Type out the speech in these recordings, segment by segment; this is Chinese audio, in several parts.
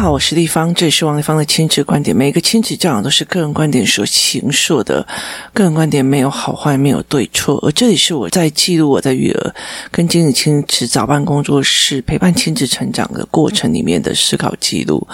好，我是丽芳，这里是王立芳的亲子观点。每一个亲子教养都是个人观点所形塑的，个人观点没有好坏，没有对错。而这里是我在记录我在育儿跟经营亲子早班工作室陪伴亲子成长的过程里面的思考记录。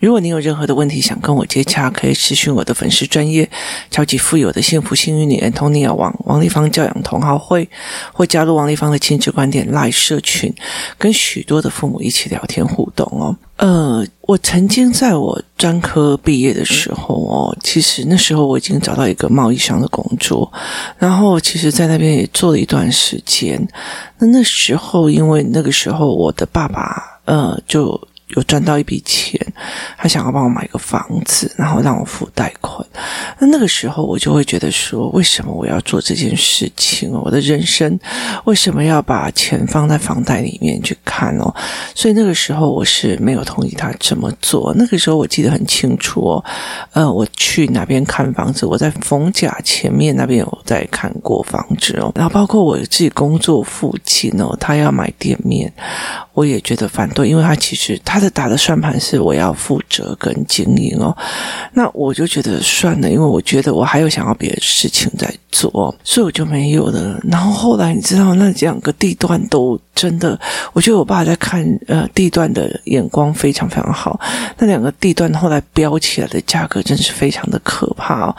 如果你有任何的问题想跟我接洽，可以私讯我的粉丝专业超级富有的幸福幸运女 Antonia 王王立芳教养同好会，或加入王立芳的亲子观点 Live 社群，跟许多的父母一起聊天互动哦。呃，我曾经在我专科毕业的时候哦，其实那时候我已经找到一个贸易商的工作，然后其实，在那边也做了一段时间。那那时候，因为那个时候我的爸爸呃就。有赚到一笔钱，他想要帮我买个房子，然后让我付贷款。那那个时候，我就会觉得说，为什么我要做这件事情？我的人生为什么要把钱放在房贷里面去看哦？所以那个时候，我是没有同意他这么做。那个时候，我记得很清楚哦。呃，我去哪边看房子？我在逢甲前面那边有在看过房子哦。然后包括我自己工作附近哦，他要买店面，我也觉得反对，因为他其实他。的打的算盘是我要负责跟经营哦，那我就觉得算了，因为我觉得我还有想要别的事情在做，所以我就没有了。然后后来你知道，那两个地段都真的，我觉得我爸在看呃地段的眼光非常非常好。那两个地段后来飙起来的价格真是非常的可怕哦。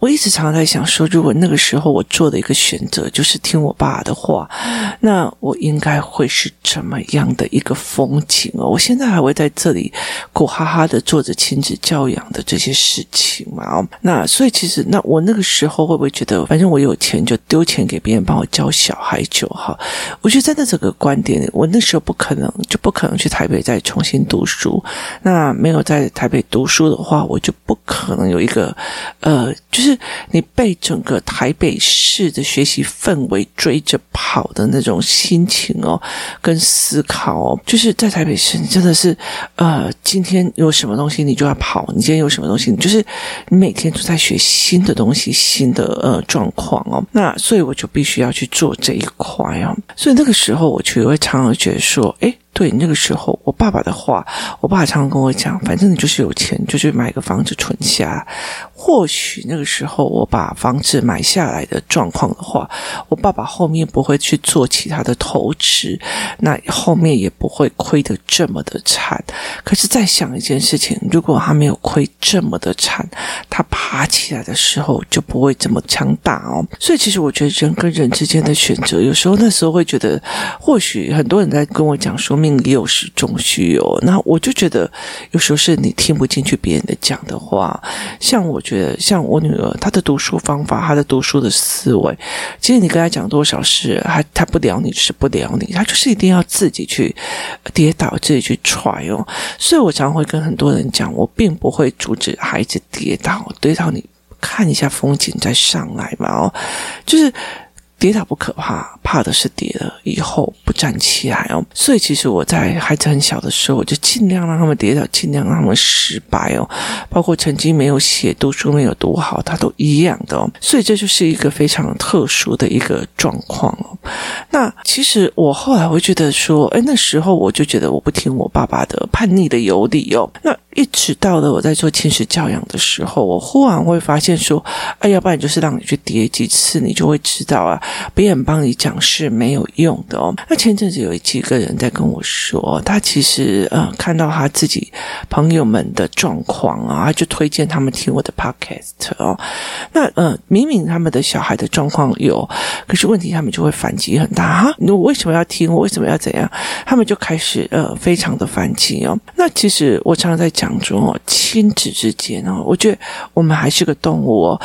我一直常常在想说，如果那个时候我做的一个选择就是听我爸的话，那我应该会是怎么样的一个风景哦？我现在。还会在这里苦哈哈的做着亲子教养的这些事情嘛？哦，那所以其实，那我那个时候会不会觉得，反正我有钱就丢钱给别人帮我教小孩就好？我觉得在那这个观点，我那时候不可能，就不可能去台北再重新读书。那没有在台北读书的话，我就不可能有一个呃，就是你被整个台北市的学习氛围追着跑的那种心情哦，跟思考哦，就是在台北市，你真的是。呃，今天有什么东西你就要跑。你今天有什么东西，你就是你每天都在学新的东西，新的呃状况哦。那所以我就必须要去做这一块哦。所以那个时候，我就会常常觉得说，诶。对，那个时候，我爸爸的话，我爸常常跟我讲，反正你就是有钱，就去买个房子存下。或许那个时候，我把房子买下来的状况的话，我爸爸后面不会去做其他的投资，那后面也不会亏得这么的惨。可是再想一件事情，如果他没有亏这么的惨，他爬起来的时候就不会这么强大哦。所以，其实我觉得人跟人之间的选择，有时候那时候会觉得，或许很多人在跟我讲说。命有时终须有，那我就觉得有时候是你听不进去别人的讲的话。像我觉得，像我女儿，她的读书方法，她的读书的思维，其实你跟她讲多少事，她她不聊你是不聊你，她就是一定要自己去跌倒，自己去踹哦。所以我常会跟很多人讲，我并不会阻止孩子跌倒，跌倒你看一下风景再上来嘛哦，就是。跌倒不可怕，怕的是跌了以后不站起来哦。所以其实我在孩子很小的时候，我就尽量让他们跌倒，尽量让他们失败哦。包括成绩没有写，读书没有读好，他都一样的哦。所以这就是一个非常特殊的一个状况哦。那其实我后来会觉得说，哎，那时候我就觉得我不听我爸爸的，叛逆的有理哦。那一直到了我在做亲子教养的时候，我忽然会发现说，哎，要不然就是让你去跌几次，你就会知道啊，别人帮你讲是没有用的哦。那前阵子有几个人在跟我说，他其实呃看到他自己朋友们的状况啊，就推荐他们听我的 podcast 哦。那呃明明他们的小孩的状况有，可是问题他们就会反击很大哈，你为什么要听？我为什么要怎样？他们就开始呃非常的反击哦。那其实我常常在讲。说，亲子之间哦，我觉得我们还是个动物哦，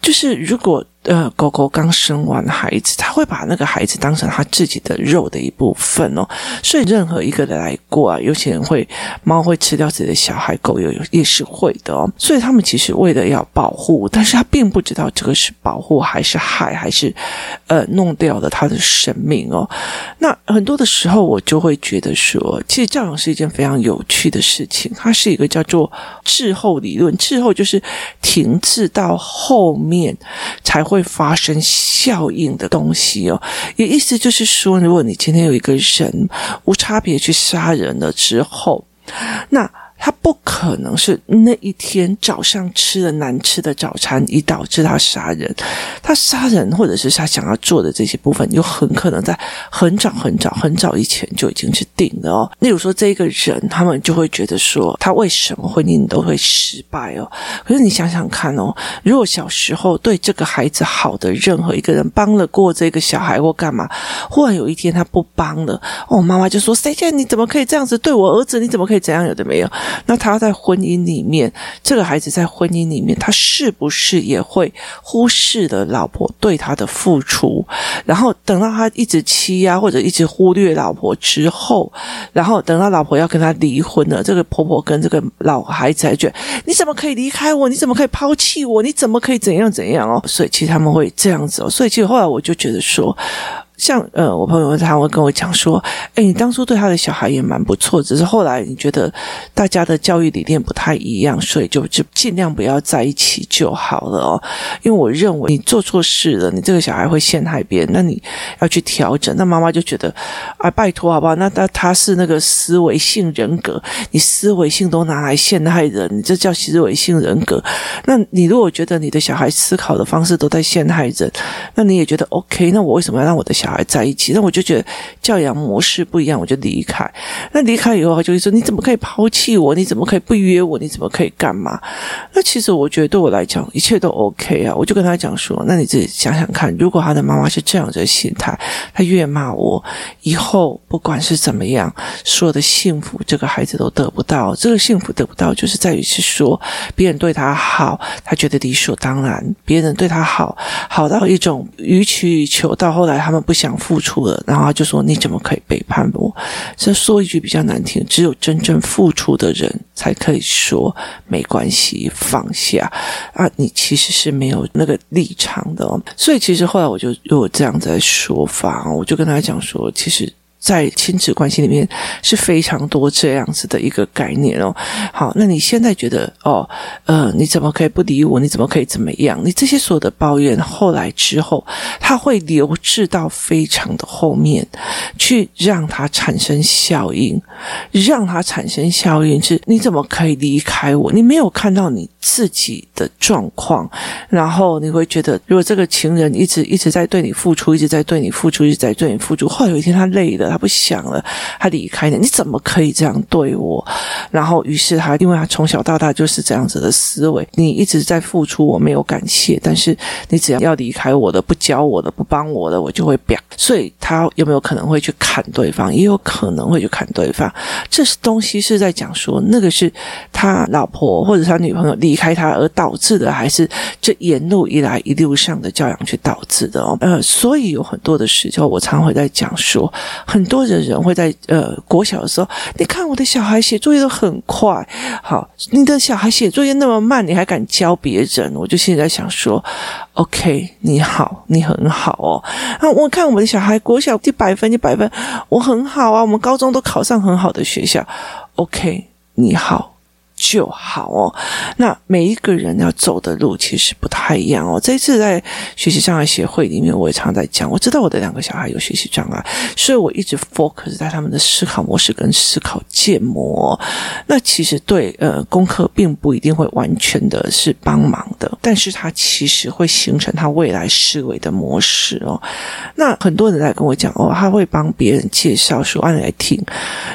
就是如果。呃，狗狗刚生完孩子，他会把那个孩子当成他自己的肉的一部分哦。所以任何一个人来过啊，有些人会猫会吃掉自己的小孩，狗也也是会的哦。所以他们其实为了要保护，但是他并不知道这个是保护还是害，还是呃弄掉了他的生命哦。那很多的时候，我就会觉得说，其实教养是一件非常有趣的事情。它是一个叫做滞后理论，滞后就是停滞到后面才会。会发生效应的东西哦，也意思就是说，如果你今天有一个人无差别去杀人了之后，那。他不可能是那一天早上吃了难吃的早餐，以导致他杀人。他杀人，或者是他想要做的这些部分，有很可能在很早很早很早以前就已经是定了哦。例如说，这个人，他们就会觉得说，他为什么婚姻都会失败哦？可是你想想看哦，如果小时候对这个孩子好的任何一个人帮了过这个小孩或干嘛，忽然有一天他不帮了，哦，妈妈就说：“谁叫你怎么可以这样子对我儿子？你怎么可以这样？有的没有？”那他在婚姻里面，这个孩子在婚姻里面，他是不是也会忽视了老婆对他的付出？然后等到他一直欺压或者一直忽略老婆之后，然后等到老婆要跟他离婚了，这个婆婆跟这个老孩子还觉：“你怎么可以离开我？你怎么可以抛弃我？你怎么可以怎样怎样哦？”所以其实他们会这样子哦。所以其实后来我就觉得说。像呃，我朋友他会跟我讲说，哎，你当初对他的小孩也蛮不错，只是后来你觉得大家的教育理念不太一样，所以就就尽量不要在一起就好了哦。因为我认为你做错事了，你这个小孩会陷害别人，那你要去调整。那妈妈就觉得啊，拜托好不好？那他他是那个思维性人格，你思维性都拿来陷害人，你这叫思维性人格。那你如果觉得你的小孩思考的方式都在陷害人，那你也觉得 OK？那我为什么要让我的小？小孩在一起，那我就觉得教养模式不一样，我就离开。那离开以后，他就会说：“你怎么可以抛弃我？你怎么可以不约我？你怎么可以干嘛？”那其实我觉得对我来讲，一切都 OK 啊。我就跟他讲说：“那你自己想想看，如果他的妈妈是这样的心态，他越骂我，以后不管是怎么样，所有的幸福这个孩子都得不到。这个幸福得不到，就是在于是说别人对他好，他觉得理所当然；别人对他好，好到一种予取予求，到后来他们不。想付出了，然后他就说：“你怎么可以背叛我？”这说一句比较难听，只有真正付出的人才可以说没关系，放下啊！你其实是没有那个立场的哦。所以其实后来我就有这样的说法，我就跟他讲说，其实。在亲子关系里面是非常多这样子的一个概念哦。好，那你现在觉得哦，呃，你怎么可以不理我？你怎么可以怎么样？你这些所有的抱怨，后来之后，它会流至到非常的后面，去让它产生效应，让它产生效应是，你怎么可以离开我？你没有看到你自己的状况，然后你会觉得，如果这个情人一直一直在对你付出，一直在对你付出，一直在对你付出，后来有一天他累了。他不想了，他离开了。你怎么可以这样对我？然后，于是他，因为他从小到大就是这样子的思维。你一直在付出，我没有感谢，但是你只要要离开我的，不教我的，不帮我的，我就会表。所以，他有没有可能会去砍对方？也有可能会去砍对方。这是东西是在讲说，那个是他老婆或者他女朋友离开他而导致的，还是这沿路以来一路上的教养去导致的哦？呃，所以有很多的时候，我常会在讲说很。多的人会在呃国小的时候，你看我的小孩写作业都很快，好，你的小孩写作业那么慢，你还敢教别人？我就现在想说，OK，你好，你很好哦。啊，我看我们的小孩国小一百分一百分，我很好啊。我们高中都考上很好的学校，OK，你好。就好哦。那每一个人要走的路其实不太一样哦。这一次在学习障碍协会里面，我也常在讲。我知道我的两个小孩有学习障碍，所以我一直 focus 在他们的思考模式跟思考建模。那其实对呃功课并不一定会完全的是帮忙的，但是它其实会形成他未来思维的模式哦。那很多人在跟我讲哦，他会帮别人介绍说，啊，你来听，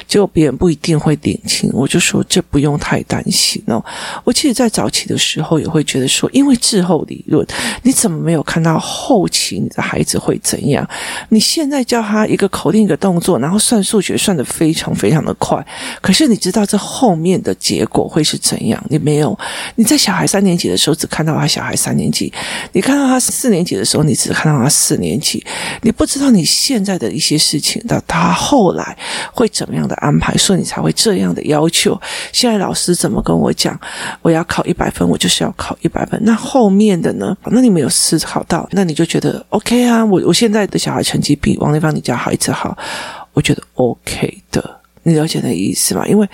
结果别人不一定会领情。我就说这不用太担心哦，我其实，在早期的时候也会觉得说，因为滞后理论，你怎么没有看到后期你的孩子会怎样？你现在教他一个口令一个动作，然后算数学算得非常非常的快，可是你知道这后面的结果会是怎样？你没有，你在小孩三年级的时候只看到他小孩三年级，你看到他四年级的时候，你只看到他四年级，你不知道你现在的一些事情的他后来会怎么样的安排，所以你才会这样的要求。现在老师。怎怎么跟我讲？我要考一百分，我就是要考一百分。那后面的呢？那你没有思考到，那你就觉得 OK 啊？我我现在的小孩成绩比王丽芳你家孩子好，我觉得 OK 的。你了解那意思吗？因为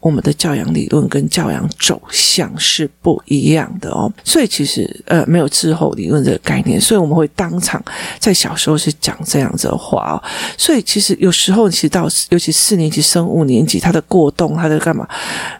我们的教养理论跟教养走向是不一样的哦，所以其实呃没有滞后理论这个概念，所以我们会当场在小时候是讲这样子的话哦。所以其实有时候其实到尤其四年级升五年级，他的过动，他在干嘛？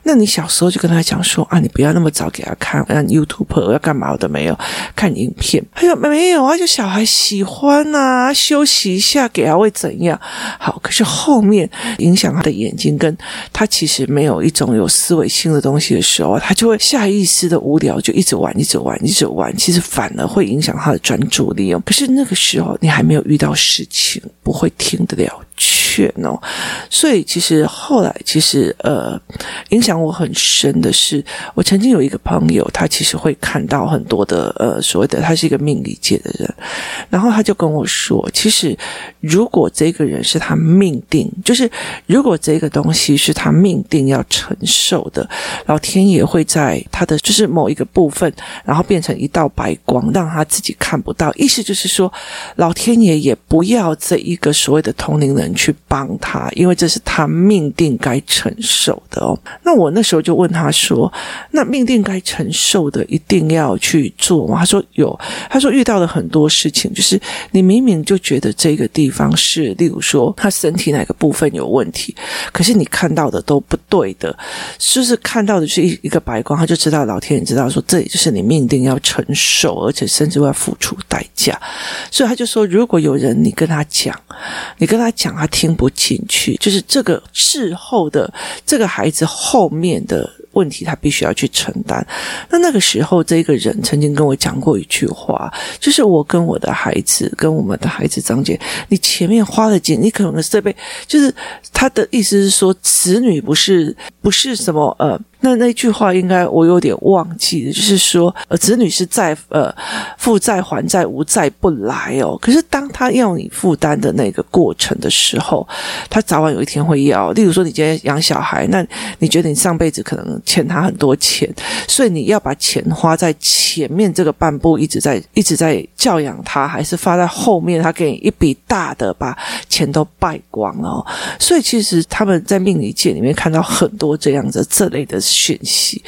那你小时候就跟他讲说啊，你不要那么早给他看，让 YouTube 要干嘛我都没有看影片，他说没有啊，就小孩喜欢啊，休息一下给他会怎样？好，可是后面影响他的。眼睛跟他其实没有一种有思维性的东西的时候，他就会下意识的无聊，就一直玩，一直玩，一直玩。其实反而会影响他的专注力哦。可是那个时候你还没有遇到事情，不会听得了去。劝哦，所以其实后来其实呃，影响我很深的是，我曾经有一个朋友，他其实会看到很多的呃所谓的，他是一个命理界的人，然后他就跟我说，其实如果这个人是他命定，就是如果这个东西是他命定要承受的，老天爷会在他的就是某一个部分，然后变成一道白光，让他自己看不到。意思就是说，老天爷也不要这一个所谓的同龄人。去帮他，因为这是他命定该承受的哦。那我那时候就问他说：“那命定该承受的，一定要去做吗？”他说：“有。”他说：“遇到了很多事情，就是你明明就觉得这个地方是，例如说他身体哪个部分有问题，可是你看到的都不对的，就是看到的是一一个白光，他就知道老天爷知道说这里就是你命定要承受，而且甚至会要付出代价。所以他就说，如果有人你跟他讲，你跟他讲。”他听不进去，就是这个事后的这个孩子后面的问题，他必须要去承担。那那个时候，这个人曾经跟我讲过一句话，就是我跟我的孩子，跟我们的孩子张姐，你前面花的钱，你可能是被，就是他的意思是说，子女不是不是什么呃。那那句话应该我有点忘记了，就是说，呃，子女是债，呃，负债还债，无债不来哦。可是当他要你负担的那个过程的时候，他早晚有一天会要。例如说，你今天养小孩，那你觉得你上辈子可能欠他很多钱，所以你要把钱花在前面这个半步，一直在一直在教养他，还是发在后面，他给你一笔大的，把钱都败光了哦。所以其实他们在命理界里面看到很多这样子这类的。讯息，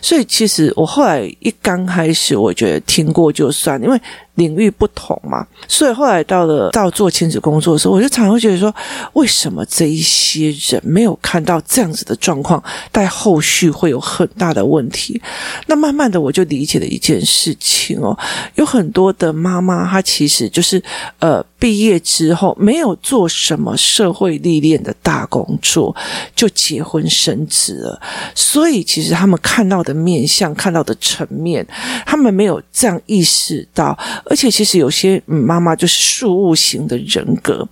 所以其实我后来一刚开始，我觉得听过就算，因为。领域不同嘛，所以后来到了到做亲子工作的时候，我就常常会觉得说，为什么这一些人没有看到这样子的状况，但后续会有很大的问题？那慢慢的我就理解了一件事情哦，有很多的妈妈她其实就是呃毕业之后没有做什么社会历练的大工作，就结婚生子了，所以其实他们看到的面相、看到的层面，他们没有这样意识到。而且其实有些妈妈就是树物型的人格，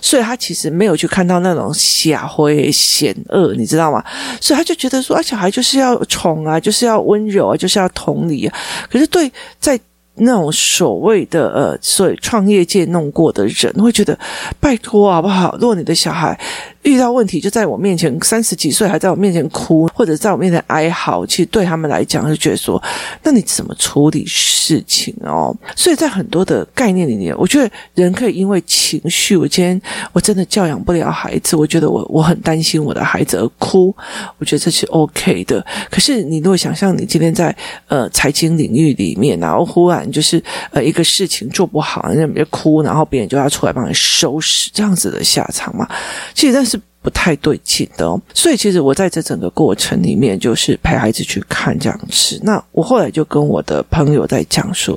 所以她其实没有去看到那种邪灰险恶，你知道吗？所以她就觉得说啊，小孩就是要宠啊，就是要温柔啊，就是要同理。可是对在那种所谓的呃，所以创业界弄过的人会觉得，拜托好不好？如果你的小孩。遇到问题就在我面前，三十几岁还在我面前哭，或者在我面前哀嚎，其实对他们来讲就觉得说，那你怎么处理事情哦？所以在很多的概念里面，我觉得人可以因为情绪，我今天我真的教养不了孩子，我觉得我我很担心我的孩子而哭，我觉得这是 OK 的。可是你如果想象你今天在呃财经领域里面，然后忽然就是呃一个事情做不好，那边哭，然后别人就要出来帮你收拾，这样子的下场嘛？其实但是。不太对劲的哦，所以其实我在这整个过程里面，就是陪孩子去看这样子。那我后来就跟我的朋友在讲说，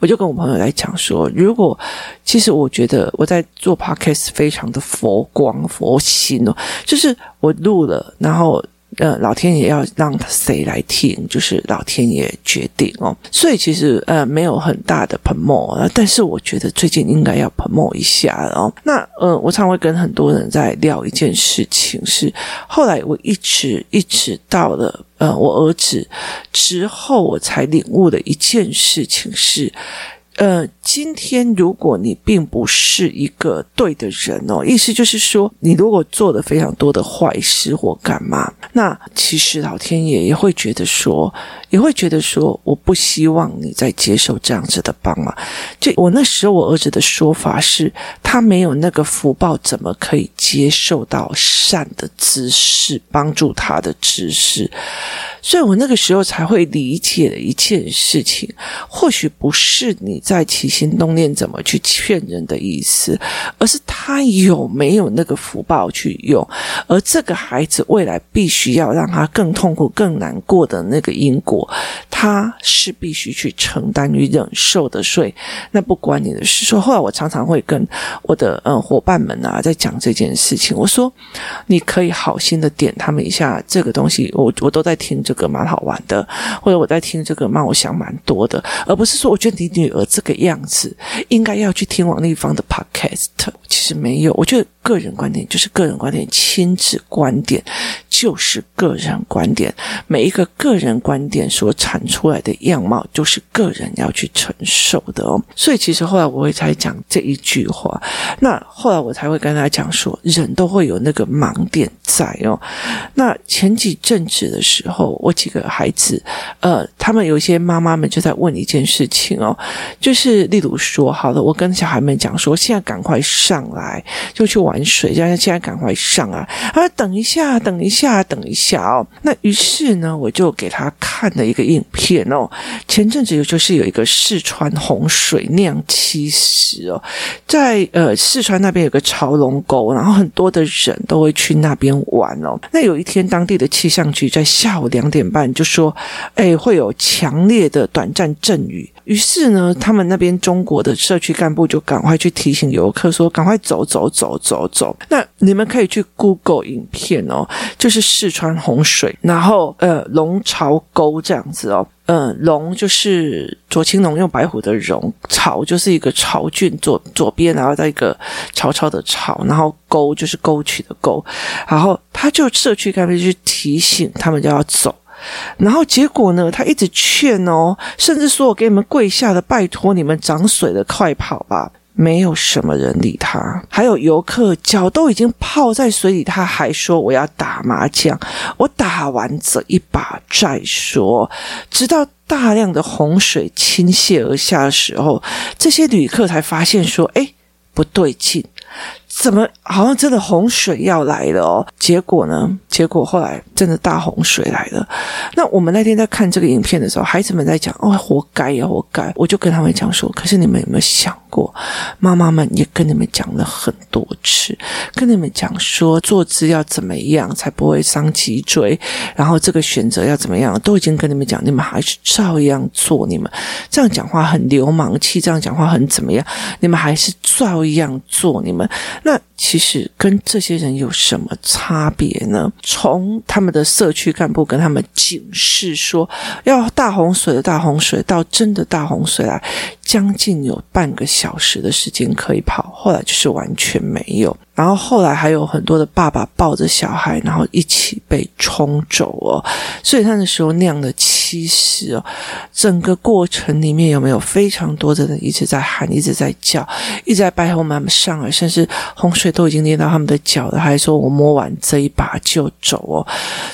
我就跟我朋友在讲说，如果其实我觉得我在做 podcast 非常的佛光佛心哦，就是我录了，然后。呃，老天爷要让谁来听，就是老天爷决定哦。所以其实呃没有很大的 promo，但是我觉得最近应该要喷墨一下哦。那呃，我常会跟很多人在聊一件事情是，后来我一直一直到了呃我儿子之后，我才领悟的一件事情是。呃，今天如果你并不是一个对的人哦，意思就是说，你如果做了非常多的坏事或干嘛，那其实老天爷也会觉得说，也会觉得说，我不希望你再接受这样子的帮忙。就我那时候我儿子的说法是，他没有那个福报，怎么可以接受到善的知识，帮助他的知识？所以我那个时候才会理解了一件事情，或许不是你在起心动念怎么去劝人的意思，而是他有没有那个福报去用，而这个孩子未来必须要让他更痛苦、更难过的那个因果，他是必须去承担与忍受的。所以那不关你的事。说后来我常常会跟我的嗯伙伴们啊在讲这件事情，我说你可以好心的点他们一下，这个东西我我都在听。这个蛮好玩的，或者我在听这个，蛮我想蛮多的，而不是说我觉得你女儿这个样子应该要去听王丽芳的 podcast，其实没有，我觉得个人观点就是个人观点，亲子观点就是个人观点，每一个个人观点所产出来的样貌，就是个人要去承受的哦。所以其实后来我会才讲这一句话，那后来我才会跟他讲说，人都会有那个盲点在哦。那前几阵子的时候。我几个孩子，呃，他们有些妈妈们就在问一件事情哦，就是例如说，好的，我跟小孩们讲说，现在赶快上来，就去玩水，现在现在赶快上来，他说等一下，等一下，等一下哦。那于是呢，我就给他看了一个影片哦。前阵子就是有一个四川洪水酿七十哦，在呃四川那边有个潮龙沟，然后很多的人都会去那边玩哦。那有一天，当地的气象局在下午两点半就说，哎，会有强烈的短暂阵雨。于是呢，他他们那边中国的社区干部就赶快去提醒游客说，赶快走走走走走。那你们可以去 Google 影片哦，就是四川洪水，然后呃龙潮沟这样子哦，嗯、龙就是左青龙用白虎的龙，潮就是一个潮郡左左边，然后再一个潮潮的潮，然后沟就是沟渠的沟，然后他就社区干部去提醒他们就要走。然后结果呢？他一直劝哦，甚至说：“我给你们跪下的，拜托你们涨水了，快跑吧！”没有什么人理他。还有游客脚都已经泡在水里，他还说：“我要打麻将，我打完这一把再说。”直到大量的洪水倾泻而下的时候，这些旅客才发现说：“哎，不对劲。”怎么好像真的洪水要来了哦？结果呢？结果后来真的大洪水来了。那我们那天在看这个影片的时候，孩子们在讲：“哦，活该呀，活该！”我就跟他们讲说：“可是你们有没有想过，妈妈们也跟你们讲了很多次，跟你们讲说坐姿要怎么样才不会伤脊椎，然后这个选择要怎么样，都已经跟你们讲，你们还是照样做。你们这样讲话很流氓气，这样讲话很怎么样？你们还是照样做。你们。”那其实跟这些人有什么差别呢？从他们的社区干部跟他们警示说要大洪水的大洪水，到真的大洪水来，将近有半个小小时的时间可以跑，后来就是完全没有。然后后来还有很多的爸爸抱着小孩，然后一起被冲走哦。所以他那时候酿了七十哦，整个过程里面有没有非常多的人一直在喊，一直在叫，一直在拜托妈妈上来，甚至洪水都已经淹到他们的脚了，还说我摸完这一把就走哦。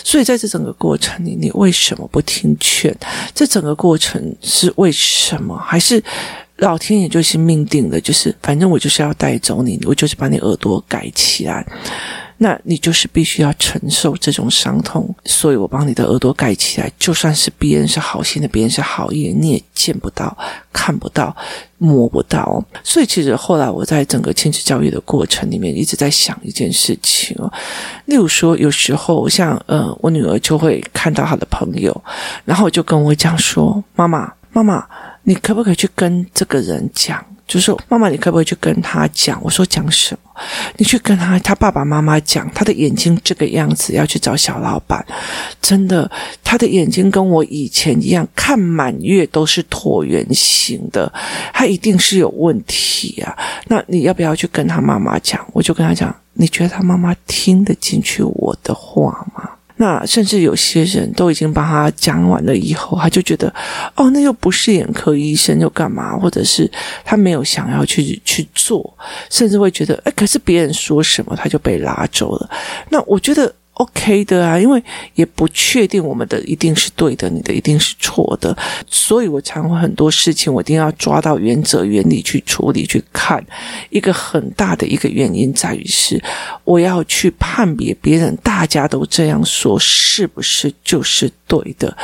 所以在这整个过程里，你为什么不听劝？这整个过程是为什么？还是？老天爷就是命定的，就是反正我就是要带走你，我就是把你耳朵盖起来，那你就是必须要承受这种伤痛，所以我帮你的耳朵盖起来，就算是别人是好心的，别人是好意，你也见不到、看不到、摸不到。所以其实后来我在整个亲子教育的过程里面，一直在想一件事情哦，例如说有时候像呃，我女儿就会看到她的朋友，然后就跟我讲说：“妈妈，妈妈。”你可不可以去跟这个人讲？就是妈妈，你可不可以去跟他讲？我说讲什么？你去跟他他爸爸妈妈讲，他的眼睛这个样子，要去找小老板。真的，他的眼睛跟我以前一样，看满月都是椭圆形的，他一定是有问题啊。那你要不要去跟他妈妈讲？我就跟他讲，你觉得他妈妈听得进去我的话吗？那甚至有些人都已经帮他讲完了以后，他就觉得哦，那又不是眼科医生，又干嘛？或者是他没有想要去去做，甚至会觉得哎，可是别人说什么他就被拉走了。那我觉得。OK 的啊，因为也不确定我们的一定是对的，你的一定是错的，所以我常会很多事情，我一定要抓到原则原理去处理去看。一个很大的一个原因在于是，我要去判别别人大家都这样说是不是就是对的。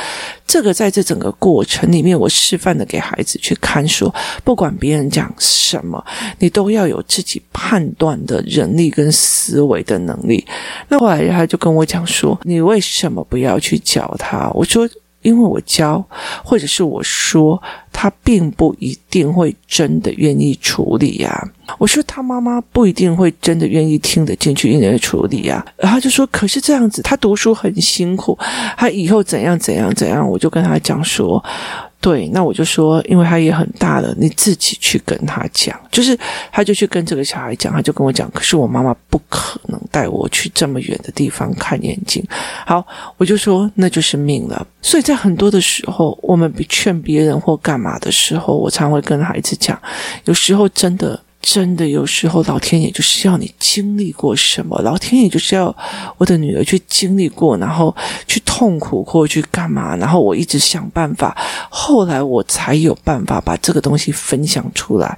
这个在这整个过程里面，我示范的给孩子去看说，不管别人讲什么，你都要有自己判断的能力跟思维的能力。那后来他就跟跟我讲说，你为什么不要去教他？我说，因为我教，或者是我说，他并不一定会真的愿意处理呀。我说，他妈妈不一定会真的愿意听得进去，愿意处理呀。然后就说，可是这样子，他读书很辛苦，他以后怎样怎样怎样？我就跟他讲说。对，那我就说，因为他也很大了，你自己去跟他讲，就是他就去跟这个小孩讲，他就跟我讲，可是我妈妈不可能带我去这么远的地方看眼睛。好，我就说那就是命了。所以在很多的时候，我们比劝别人或干嘛的时候，我常会跟孩子讲，有时候真的。真的有时候，老天爷就是要你经历过什么，老天爷就是要我的女儿去经历过，然后去痛苦或去干嘛，然后我一直想办法，后来我才有办法把这个东西分享出来。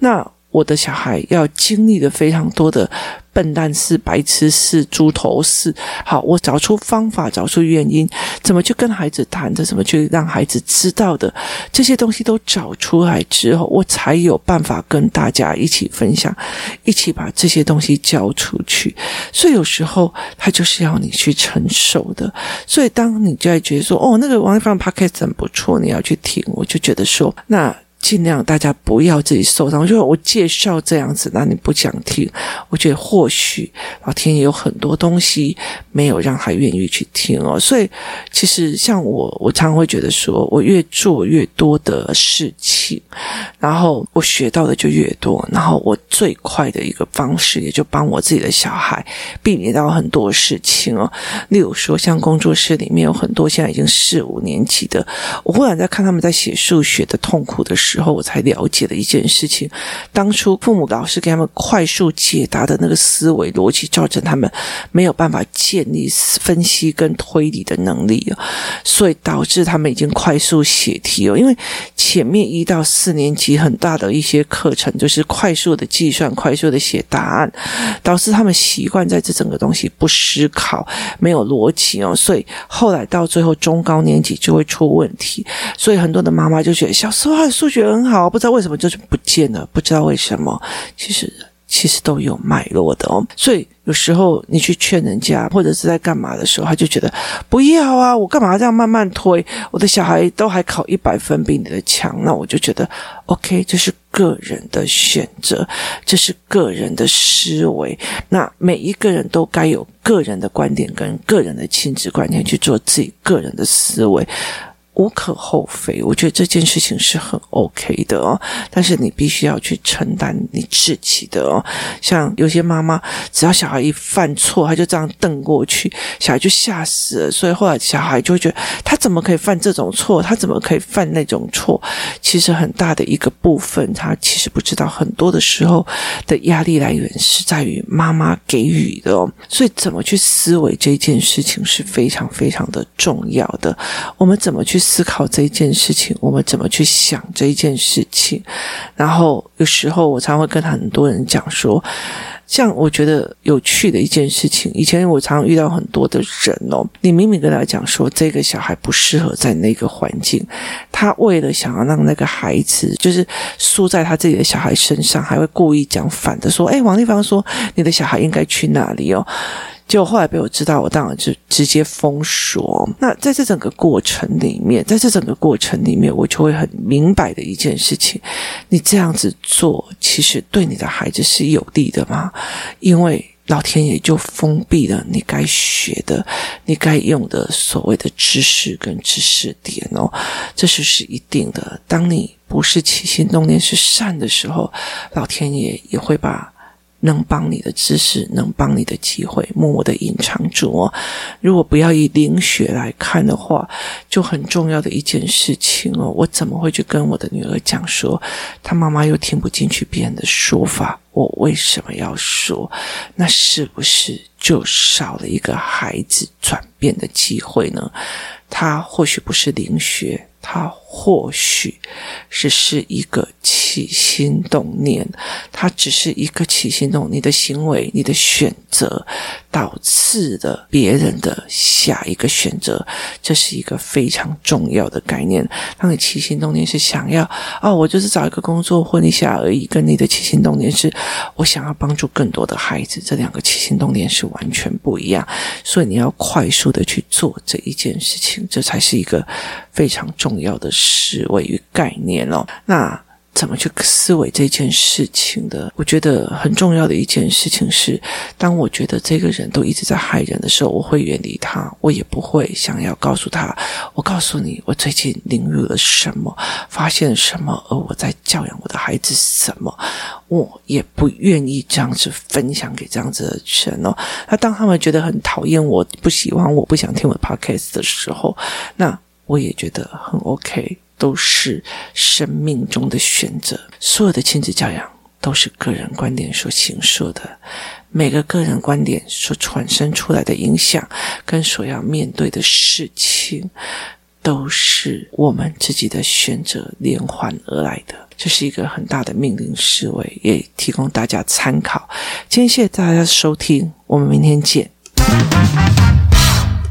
那我的小孩要经历的非常多的。笨蛋是白痴是猪头是好，我找出方法，找出原因，怎么去跟孩子谈的，怎么去让孩子知道的，这些东西都找出来之后，我才有办法跟大家一起分享，一起把这些东西交出去。所以有时候他就是要你去承受的。所以当你在觉得说，哦，那个王丽芳 Podcast 很不错，你要去听，我就觉得说，那。尽量大家不要自己受伤。我就我介绍这样子，那你不想听？我觉得或许老天爷有很多东西没有让他愿意去听哦。所以其实像我，我常常会觉得说，我越做越多的事情，然后我学到的就越多，然后我最快的一个方式，也就帮我自己的小孩避免到很多事情哦。例如说，像工作室里面有很多现在已经四五年级的，我忽然在看他们在写数学的痛苦的时时候，我才了解的一件事情，当初父母老师给他们快速解答的那个思维逻辑，造成他们没有办法建立分析跟推理的能力，所以导致他们已经快速写题哦。因为前面一到四年级很大的一些课程就是快速的计算、快速的写答案，导致他们习惯在这整个东西不思考、没有逻辑哦。所以后来到最后中高年级就会出问题，所以很多的妈妈就觉得小时候数学。觉得很好，不知道为什么就是不见了，不知道为什么，其实其实都有脉络的哦。所以有时候你去劝人家，或者是在干嘛的时候，他就觉得不要啊，我干嘛这样慢慢推？我的小孩都还考一百分，比你的强，那我就觉得 OK，这是个人的选择，这是个人的思维。那每一个人都该有个人的观点跟个人的亲子观念去做自己个人的思维。无可厚非，我觉得这件事情是很 OK 的哦。但是你必须要去承担你自己的哦。像有些妈妈，只要小孩一犯错，他就这样瞪过去，小孩就吓死了。所以后来小孩就会觉得，他怎么可以犯这种错？他怎么可以犯那种错？其实很大的一个部分，他其实不知道，很多的时候的压力来源是在于妈妈给予的哦。所以怎么去思维这件事情是非常非常的重要的。我们怎么去？思考这一件事情，我们怎么去想这一件事情？然后有时候我常会跟很多人讲说，像我觉得有趣的一件事情，以前我常常遇到很多的人哦，你明明跟他讲说这个小孩不适合在那个环境，他为了想要让那个孩子就是输在他自己的小孩身上，还会故意讲反的说，哎，王立芳说你的小孩应该去哪里哦？就后来被我知道，我当然就直接封锁。那在这整个过程里面，在这整个过程里面，我就会很明白的一件事情：你这样子做，其实对你的孩子是有利的吗？因为老天爷就封闭了你该学的、你该用的所谓的知识跟知识点哦，这是是一定的。当你不是起心动念是善的时候，老天爷也会把。能帮你的知识，能帮你的机会，默默的隐藏住哦。如果不要以灵学来看的话，就很重要的一件事情哦。我怎么会去跟我的女儿讲说，她妈妈又听不进去别人的说法，我为什么要说？那是不是就少了一个孩子转变的机会呢？他或许不是灵学。他或许只是一个起心动念，他只是一个起心动，你的行为、你的选择导致了别人的下一个选择，这是一个非常重要的概念。当你起心动念是想要哦，我就是找一个工作混一下而已，跟你的起心动念是我想要帮助更多的孩子，这两个起心动念是完全不一样。所以你要快速的去做这一件事情，这才是一个非常重要。重要的思维与概念哦，那怎么去思维这件事情的？我觉得很重要的一件事情是，当我觉得这个人都一直在害人的时候，我会远离他，我也不会想要告诉他。我告诉你，我最近领悟了什么，发现什么，而我在教养我的孩子什么，我也不愿意这样子分享给这样子的人哦。那当他们觉得很讨厌我，不喜欢我，不想听我的 podcast 的时候，那。我也觉得很 OK，都是生命中的选择。所有的亲子教养都是个人观点所形塑的，每个个人观点所产生出来的影响，跟所要面对的事情，都是我们自己的选择连环而来的。这是一个很大的命令思维，也提供大家参考。今天谢谢大家收听，我们明天见。